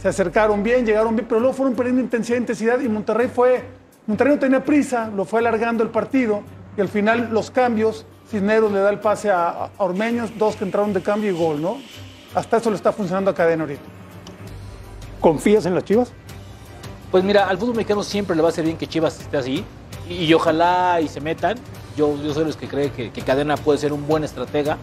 S2: Se acercaron bien, llegaron bien, pero luego fueron perdiendo intensidad, intensidad y Monterrey fue, Monterrey no tenía prisa, lo fue alargando el partido y al final los cambios, Cisneros le da el pase a, a Ormeños, dos que entraron de cambio y gol, ¿no? Hasta eso le está funcionando a Cadena ahorita.
S1: ¿Confías en las Chivas?
S5: Pues mira, al fútbol mexicano siempre le va a ser bien que Chivas esté así y, y ojalá y se metan. Yo, yo soy los que cree que, que Cadena puede ser un buen estratega.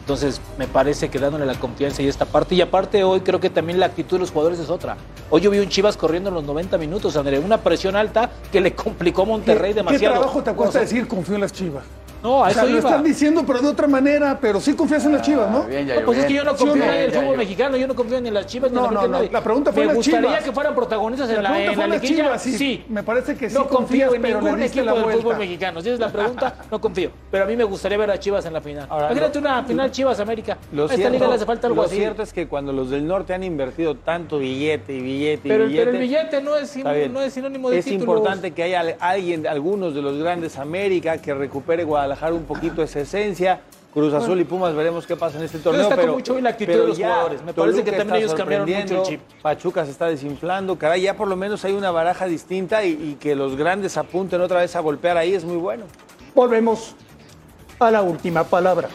S5: Entonces me parece que dándole la confianza y esta parte. Y aparte hoy creo que también la actitud de los jugadores es otra. Hoy yo vi un Chivas corriendo en los 90 minutos, André. Una presión alta que le complicó a Monterrey
S2: ¿Qué-
S5: demasiado.
S2: ¿Qué trabajo te cuesta
S5: O sea,
S2: decir confío en las Chivas?
S5: No, a
S2: O sea,
S5: eso
S2: lo
S5: iba.
S2: están diciendo, pero de otra manera, pero sí confías en las Chivas, ¿no?
S4: Bien,
S5: No, pues es que yo no
S2: ¿Sí
S5: confío
S2: no?
S5: en el fútbol mexicano, yo no confío ni en las Chivas ni
S2: No,
S5: en la
S2: no,
S5: América,
S2: no,
S5: nadie.
S2: la pregunta fue
S5: Me
S2: las
S5: gustaría
S2: Chivas.
S5: que fueran protagonistas
S2: La
S5: en la,
S2: pregunta
S5: en
S2: fue
S5: la
S2: las
S5: liguilla.
S2: Chivas, sí.
S5: sí.
S2: Me parece que sí
S5: no confío
S2: confías,
S5: en ningún equipo
S2: la
S5: del fútbol mexicano. Si esa es la pregunta, no confío. Pero a mí me gustaría ver a Chivas en la final. Imagínate una final Chivas-América.
S3: Lo
S5: A esta
S3: cierto-
S5: liga le hace falta algo
S3: lo
S5: así.
S3: cierto es que cuando los del norte han invertido tanto billete y billete y
S5: Pero,
S3: billete.
S5: pero el billete no es, es sinónimo de
S3: es
S5: títulos.
S3: importante que haya alguien, algunos de los grandes América, que recupere Guadalajara un poquito esa esencia. Cruz Azul
S5: Bueno.
S3: y Pumas veremos qué pasa en este torneo.
S5: destaco
S3: pero
S5: mucho hoy la actitud de los jugadores. Me parece que
S3: Toluca
S5: también
S3: está
S5: ellos cambiaron mucho el chip.
S3: Pachuca se está desinflando. Caray, ya por lo menos hay una baraja distinta y, y que los grandes apunten otra vez a golpear ahí es muy bueno.
S1: Volvemos a la última palabra.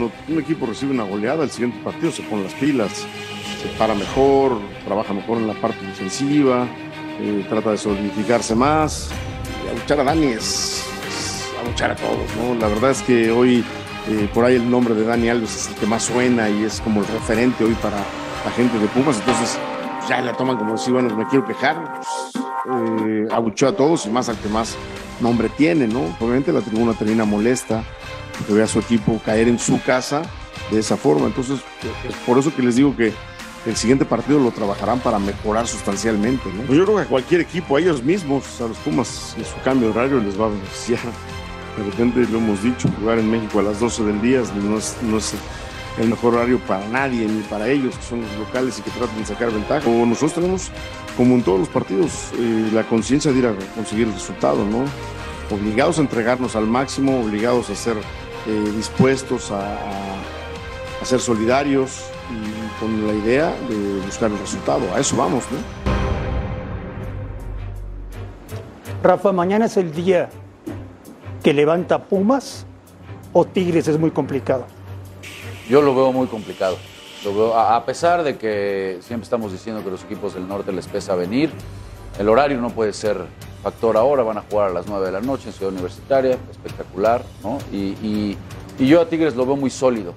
S16: Cuando un equipo recibe una goleada, el siguiente partido se pone las pilas, se para mejor, trabaja mejor en la parte defensiva, eh, trata de solidificarse más. Y abuchar a Dani es, es abuchar a todos, ¿no? La verdad es que hoy eh, por ahí el nombre de Dani Alves es el que más suena y es como el referente hoy para la gente de Pumas, entonces ya la toman como decir, bueno, me quiero quejar, pues, eh, abuchó a todos y más al que más nombre tiene, ¿no? Obviamente la tribuna termina molesta que vea a su equipo caer en su casa de esa forma. Entonces, es por eso que les digo que el siguiente partido lo trabajarán para mejorar sustancialmente. Pues yo creo que cualquier equipo, a ellos mismos, a los Pumas, en su cambio de horario les va a beneficiar. De repente lo hemos dicho, jugar en México a las 12 del día no es, no es el mejor horario para nadie, ni para ellos, que son los locales y que tratan de sacar ventaja. O nosotros tenemos, como en todos los partidos, eh, la conciencia de ir a conseguir el resultado, ¿no? Obligados a entregarnos al máximo, obligados a ser eh, dispuestos a, a- a ser solidarios y con la idea de buscar el resultado. A eso vamos, ¿no?
S1: Rafa, mañana es el día que levanta Pumas o Tigres es muy complicado.
S4: Yo lo veo muy complicado. Lo veo- a, a pesar de que siempre estamos diciendo que los equipos del norte les pesa venir, el horario no puede ser factor ahora. Van a jugar a las 9 de la noche en Ciudad Universitaria, espectacular, ¿no? Y, y- y yo a Tigres lo veo muy sólido.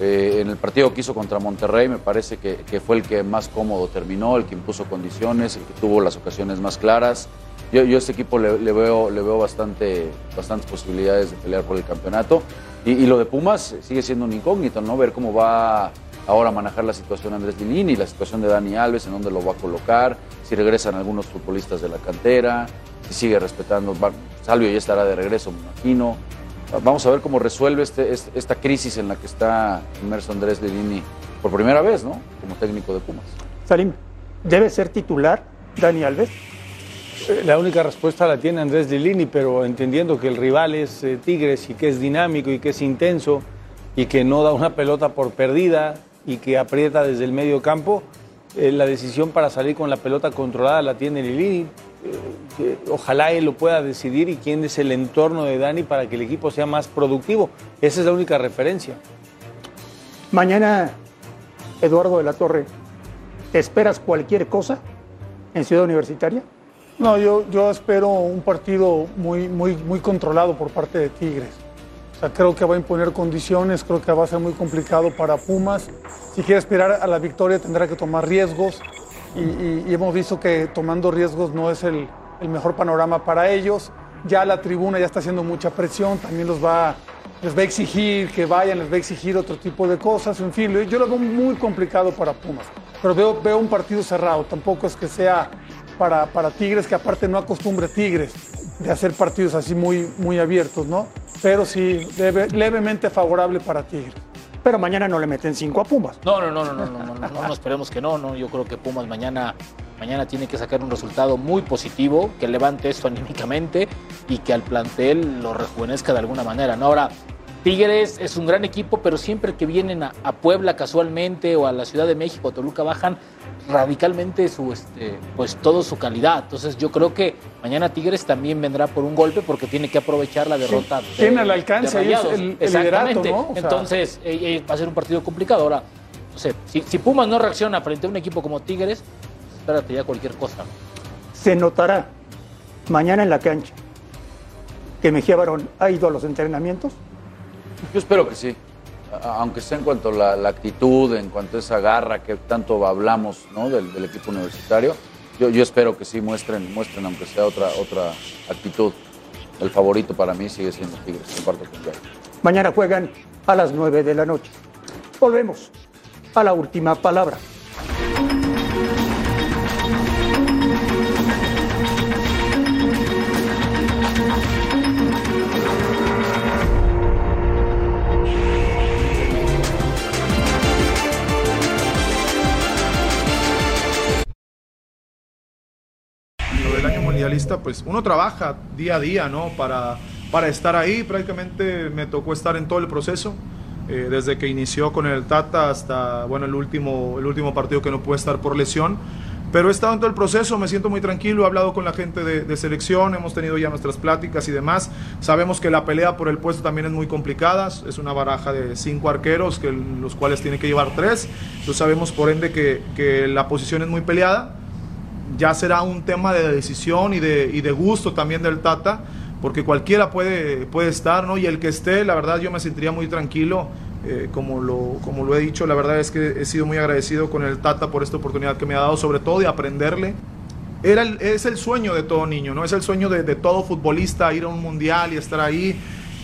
S4: Eh, en el partido que hizo contra Monterrey me parece que, que fue el que más cómodo terminó, el que impuso condiciones, el que tuvo las ocasiones más claras. Yo, yo a este equipo le, veo, le veo bastante, bastantes posibilidades de pelear por el campeonato. Y, y lo de Pumas sigue siendo un incógnito, ¿no? Ver cómo va ahora manejar la situación Andrés Lilini, la situación de Dani Alves, en dónde lo va a colocar, si regresan algunos futbolistas de la cantera, si sigue respetando. va- Salvio ya estará de regreso, me imagino. Vamos a ver cómo resuelve este, este- esta crisis en la que está inmerso Andrés Lilini por primera vez, ¿no? Como técnico de Pumas.
S1: Salim, ¿debe ser titular Dani Alves?
S3: Eh, La única respuesta la tiene Andrés Lilini, pero entendiendo que el rival es eh, Tigres y que es dinámico y que es intenso y que no da una pelota por perdida y que aprieta desde el medio campo, eh, la decisión para salir con la pelota controlada la tiene Lilini. Eh, ojalá él lo pueda decidir y quién es el entorno de Dani para que el equipo sea más productivo. Esa es la única referencia.
S1: Mañana, Eduardo de la Torre, ¿te esperas cualquier cosa en Ciudad Universitaria?
S2: No, yo, yo espero un partido muy, muy, muy controlado por parte de Tigres. O sea, creo que va a imponer condiciones, creo que va a ser muy complicado para Pumas. Si quiere aspirar a la victoria tendrá que tomar riesgos y, hemos visto que tomando riesgos no es el, el mejor panorama para ellos. Ya la tribuna ya está haciendo mucha presión, también los va, les va a exigir que vayan, les va a exigir otro tipo de cosas, en fin, yo lo veo muy complicado para Pumas. Pero veo, veo un partido cerrado, tampoco es que sea para, para Tigres, que aparte no acostumbre Tigres de hacer partidos así muy, muy abiertos, ¿no? Pero sí, leve- levemente favorable para Tigres.
S1: Pero mañana no le meten cinco a Pumas.
S5: No, no, no, no, no, no, no, no, no, esperemos que no, no. Yo creo que Pumas mañana, mañana tiene que sacar un resultado muy positivo, que levante esto anímicamente y que al plantel lo rejuvenezca de alguna manera. ¿no? Ahora, Tigres es un gran equipo, pero siempre que vienen a, a Puebla casualmente o a la Ciudad de México, a Toluca, bajan radicalmente su, este, pues todo su calidad. Entonces yo creo que mañana Tigres también vendrá por un golpe porque tiene que aprovechar la derrota. de-
S2: tiene al alcance
S5: de
S2: el- el liderato,
S5: Exactamente.
S2: ¿no? O sea-
S5: Entonces eh, eh, va a ser un partido complicado. Ahora, no sé, si, si Pumas no reacciona frente a un equipo como Tigres, espérate ya cualquier cosa.
S1: Se notará mañana en la cancha que Mejía Barón ha ido a los entrenamientos.
S4: Yo espero que sí. Aunque sea en cuanto a la, actitud, en cuanto a esa garra que tanto hablamos ¿no? del, equipo universitario, yo, yo espero que sí muestren, muestren aunque sea otra, otra actitud. El favorito para mí sigue siendo Tigres, comparto con Jair.
S1: Mañana juegan a las 9 de la noche. Volvemos a la última palabra.
S17: Pues uno trabaja día a día, ¿no? Para, para estar ahí, prácticamente me tocó estar en todo el proceso, eh, desde que inició con el Tata hasta, bueno, el último, el último partido que no pude estar por lesión. Pero he estado en todo el proceso, me siento muy tranquilo, he hablado con la gente de, de selección, hemos tenido ya nuestras pláticas y demás. Sabemos que la pelea por el puesto también es muy complicada, es una baraja de cinco arqueros, que, los cuales tiene que llevar tres. Entonces sabemos por ende que, que la posición es muy peleada ya será un tema de decisión y de, y de gusto también del Tata, porque cualquiera puede, puede estar, ¿no? Y el que esté, la verdad, yo me sentiría muy tranquilo, eh, como, lo, como lo he dicho, la verdad es que he sido muy agradecido con el Tata por esta oportunidad que me ha dado, sobre todo de aprenderle. Era es el sueño de todo niño, ¿no? Es el sueño de, de todo futbolista ir a un mundial y estar ahí.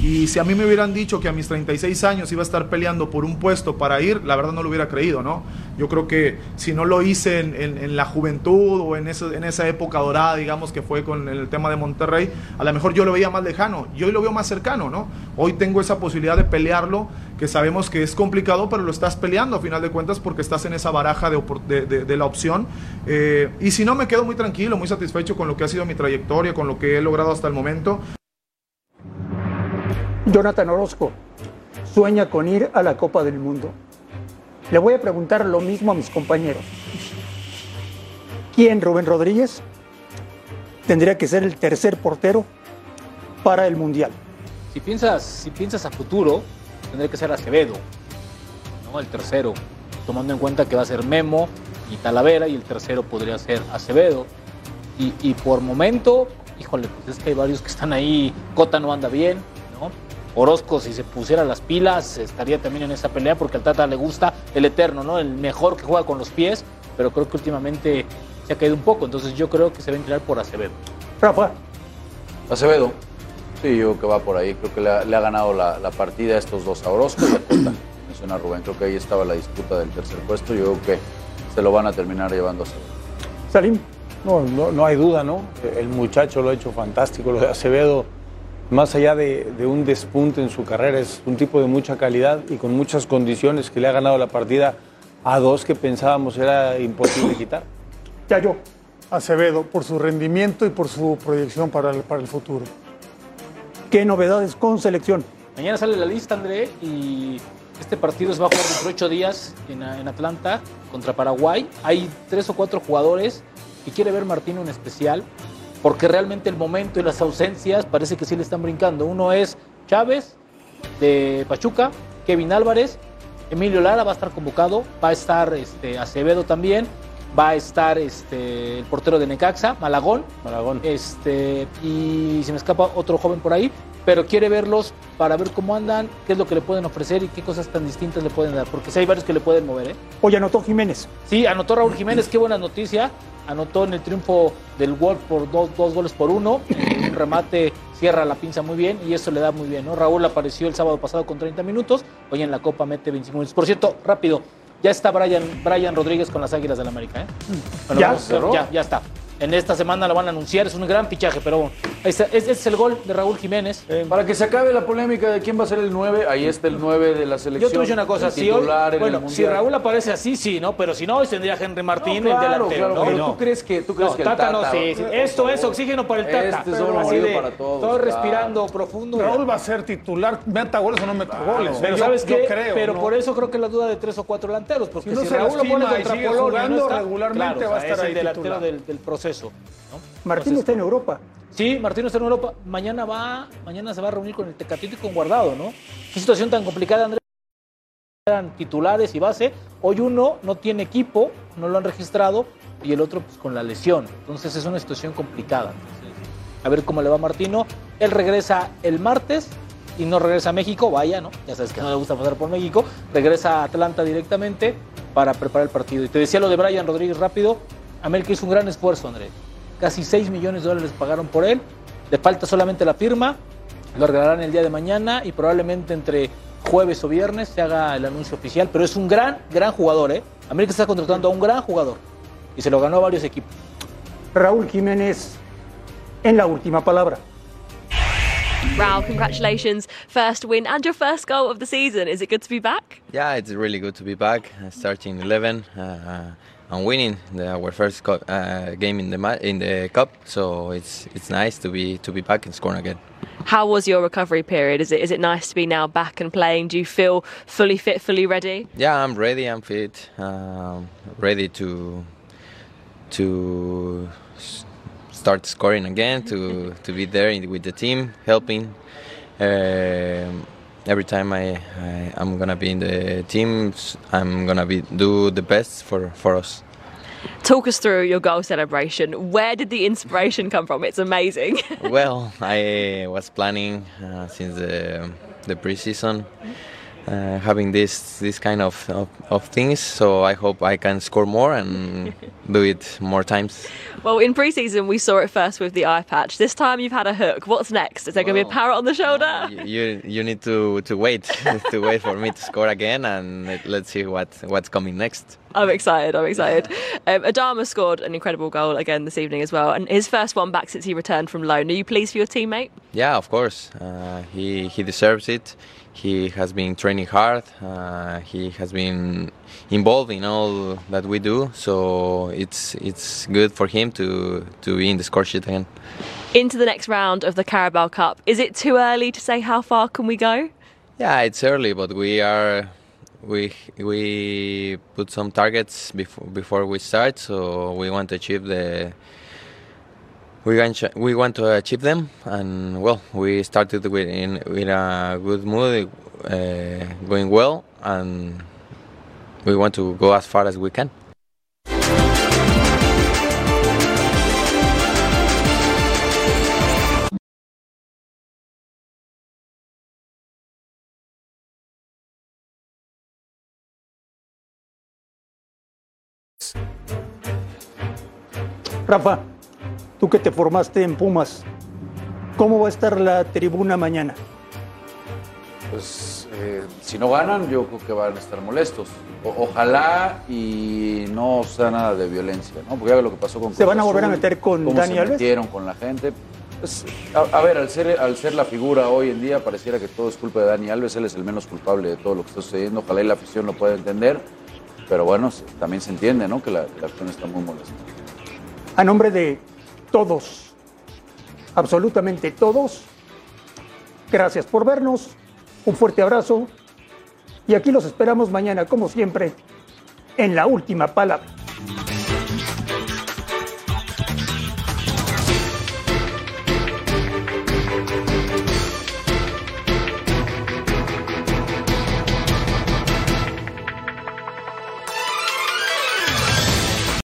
S17: Y si a mí me hubieran dicho que a mis 36 años iba a estar peleando por un puesto para ir, la verdad no lo hubiera creído, ¿no? Yo creo que si no lo hice en, la juventud o en, en esa época dorada, digamos, que fue con el tema de Monterrey, a lo mejor yo lo veía más lejano y hoy lo veo más cercano, ¿no? Hoy tengo esa posibilidad de pelearlo, que sabemos que es complicado, pero lo estás peleando a final de cuentas porque estás en esa baraja de la opción. Eh, y si no, me quedo muy tranquilo, muy satisfecho con lo que ha sido mi trayectoria, con lo que he logrado hasta el momento.
S1: Jonathan Orozco sueña con ir a la Copa del Mundo. Le voy a preguntar lo mismo a mis compañeros. ¿Quién, Rubén Rodríguez, tendría que ser el tercer portero para el Mundial?
S5: Si piensas, si piensas a futuro, tendría que ser Acevedo, ¿no? El tercero, tomando en cuenta que va a ser Memo y Talavera y el tercero podría ser Acevedo. Y, y por momento, híjole, pues es que hay varios que están ahí. Cota no anda bien. Orozco, si se pusiera las pilas, estaría también en esa pelea porque al Tata le gusta el eterno, ¿no? El mejor que juega con los pies, pero creo que últimamente se ha caído un poco. Entonces yo creo que se va a inclinar por Acevedo.
S1: Rafa.
S4: Acevedo. Sí, yo creo que va por ahí. Creo que le ha, le ha ganado la, la partida a estos dos, a Orozco y a Cota. Menciona Rubén. Creo que ahí estaba la disputa del tercer puesto. Yo creo que se lo van a terminar llevando a Acevedo.
S1: Salim.
S3: No, no, no hay duda, ¿no? El muchacho lo ha hecho fantástico. Lo de Acevedo, más allá de, de un despunte en su carrera, es un tipo de mucha calidad y con muchas condiciones que le ha ganado la partida a dos que pensábamos era imposible quitar.
S1: Ya yo.
S2: Acevedo, por su rendimiento y por su proyección para el, para el futuro.
S1: ¿Qué novedades con selección?
S5: Mañana sale la lista, André, y este partido se va a jugar dentro de ocho días en, en Atlanta contra Paraguay. Hay tres o cuatro jugadores que quiere ver Martino en especial, porque realmente el momento y las ausencias parece que sí le están brincando. Uno es Chávez de Pachuca, Kevin Álvarez, Emilio Lara va a estar convocado, va a estar este, Acevedo también, va a estar este, el portero de Necaxa, Malagón,
S3: Malagón.
S5: Este, y se me escapa otro joven por ahí, pero quiere verlos para ver cómo andan, qué es lo que le pueden ofrecer y qué cosas tan distintas le pueden dar, porque sí hay varios que le pueden mover. ¿eh?
S1: Hoy anotó Jiménez.
S5: Sí, anotó Raúl Jiménez, qué buena noticia. Anotó en el triunfo del Wolf por dos, dos goles por uno. Un remate cierra la pinza muy bien y eso le da muy bien. ¿no? Raúl apareció el sábado pasado con 30 minutos. Hoy en la Copa mete 25 minutos. Por cierto, rápido, ya está Brian, Brian Rodríguez con las Águilas del América. ¿eh? Bueno,
S1: ¿Ya?
S5: vamos- ya, ya está. En esta semana lo van a anunciar, es un gran fichaje, pero bueno, ahí está. Ese es el gol de Raúl Jiménez.
S4: Para que se acabe la polémica de quién va a ser el 9, ahí está el 9 de la
S5: Yo
S4: selección.
S5: te voy a decir una cosa, si, hoy- bueno, si. Raúl aparece así, sí, ¿no? Pero si no, hoy tendría Henry Martín,
S4: No,
S5: el delantero.
S4: claro,
S5: ¿no?
S4: pero
S5: No.
S4: ¿tú crees que, tú crees
S5: No,
S4: que el
S5: Tata no, sí, sí. Esto es oxígeno para el Tata.
S4: Este es
S5: Así de,
S4: para todos,
S5: Todo
S4: claro.
S5: respirando profundo.
S2: Raúl va a ser titular, meta goles o no meta goles.
S5: Pero
S2: Yo-
S5: ¿sabes
S2: yo
S5: qué?
S2: creo,
S5: pero
S2: ¿no?
S5: por eso creo que la duda de tres o cuatro delanteros, porque
S2: Si no
S5: si,
S2: se
S5: Raúl lo pone contra Polonia,
S2: regularmente, va a estar
S5: es
S2: ahí
S5: el delantero del, del proceso. ¿no?
S1: Martín está en Europa.
S5: Sí, Martín está en Europa. Mañana va, mañana se va a reunir con el Tecatito y con Guardado, ¿no? Qué situación tan complicada, Andrés. Eran titulares y base. Hoy uno no tiene equipo, no lo han registrado, y el otro pues, con la lesión. Entonces es una situación complicada. Entonces, a ver cómo le va a Martino. Él regresa el martes y no regresa a México, vaya, ¿no? Ya sabes que no le gusta pasar por México. Regresa a Atlanta directamente para preparar el partido. Y te decía lo de Brian Rodríguez rápido. América hizo un gran esfuerzo, Andrés. Casi 6 millones de dólares pagaron por él. Le falta solamente la firma. Lo regalarán el día de mañana y probablemente entre jueves o viernes se haga el anuncio oficial. Pero es un gran, gran jugador, ¿eh? América está contratando a un gran jugador. Y se lo ganó a varios equipos.
S1: Raúl Jiménez en la última palabra.
S18: Raul, congratulations. First win and your first goal of the season. Is it good to be back?
S19: Yeah, it's really good to be back, starting 11 uh, and winning the, our first co- uh, game in the ma- in the cup. So it's it's nice to be to be back and scoring again.
S18: How was your recovery period? Is it is it nice to be now back and playing? Do you feel fully fit, fully ready?
S19: Yeah, I'm ready. I'm fit. Um, ready to to start scoring again. To to be there in- with the team, helping. Um, every time I, I I'm gonna be in the teams, I'm gonna be do the best for for us.
S18: Talk us through your goal celebration. Where did the inspiration come from? It's amazing.
S19: well, I was planning uh, since the the preseason uh, having this this kind of, of of things. So I hope I can score more and do it more times.
S18: well, in pre-season we saw it first with the eye patch. This time you've had a hook. What's next? Is there going to be a parrot on the shoulder?
S19: You you need to to wait to wait for me to score again, and let- let's see what what's coming next.
S18: I'm excited. I'm excited. Um, Adama scored an incredible goal again this evening as well, and his first one back since he returned from loan. Are you pleased for your teammate?
S19: Yeah, of course. Uh, he he deserves it. He has been training hard. Uh, he has been involved in all that we do. So it's it's good for him to to be in the score sheet again.
S18: Into the next round of the Carabao Cup. Is it too early to say how far can we go?
S19: Yeah, it's early, but we are we we put some targets before before we start. So we want to achieve the. We want, we want to achieve them, and well, we started with in with a good mood, uh, going well, and we want to go as far as we can.
S1: Rafa, tú que te formaste en Pumas, ¿cómo va a estar la tribuna mañana?
S4: Pues eh, si no ganan, yo creo que van a estar molestos. O- ojalá y no sea nada de violencia, ¿no? Porque ya ve lo que pasó con
S1: ¿Se van a volver a meter con
S4: cómo
S1: Dani
S4: se
S1: Alves?
S4: metieron con la gente. Pues, a, a ver, al ser, al ser la figura hoy en día, pareciera que todo es culpa de Dani Alves. Él es el menos culpable de todo lo que está sucediendo. Ojalá y la afición lo pueda entender. Pero bueno, también se entiende, ¿no? Que la, que la afición está muy molesta.
S1: A nombre de todos, absolutamente todos, gracias por vernos, un fuerte abrazo y aquí los esperamos mañana, como siempre, en la última palabra.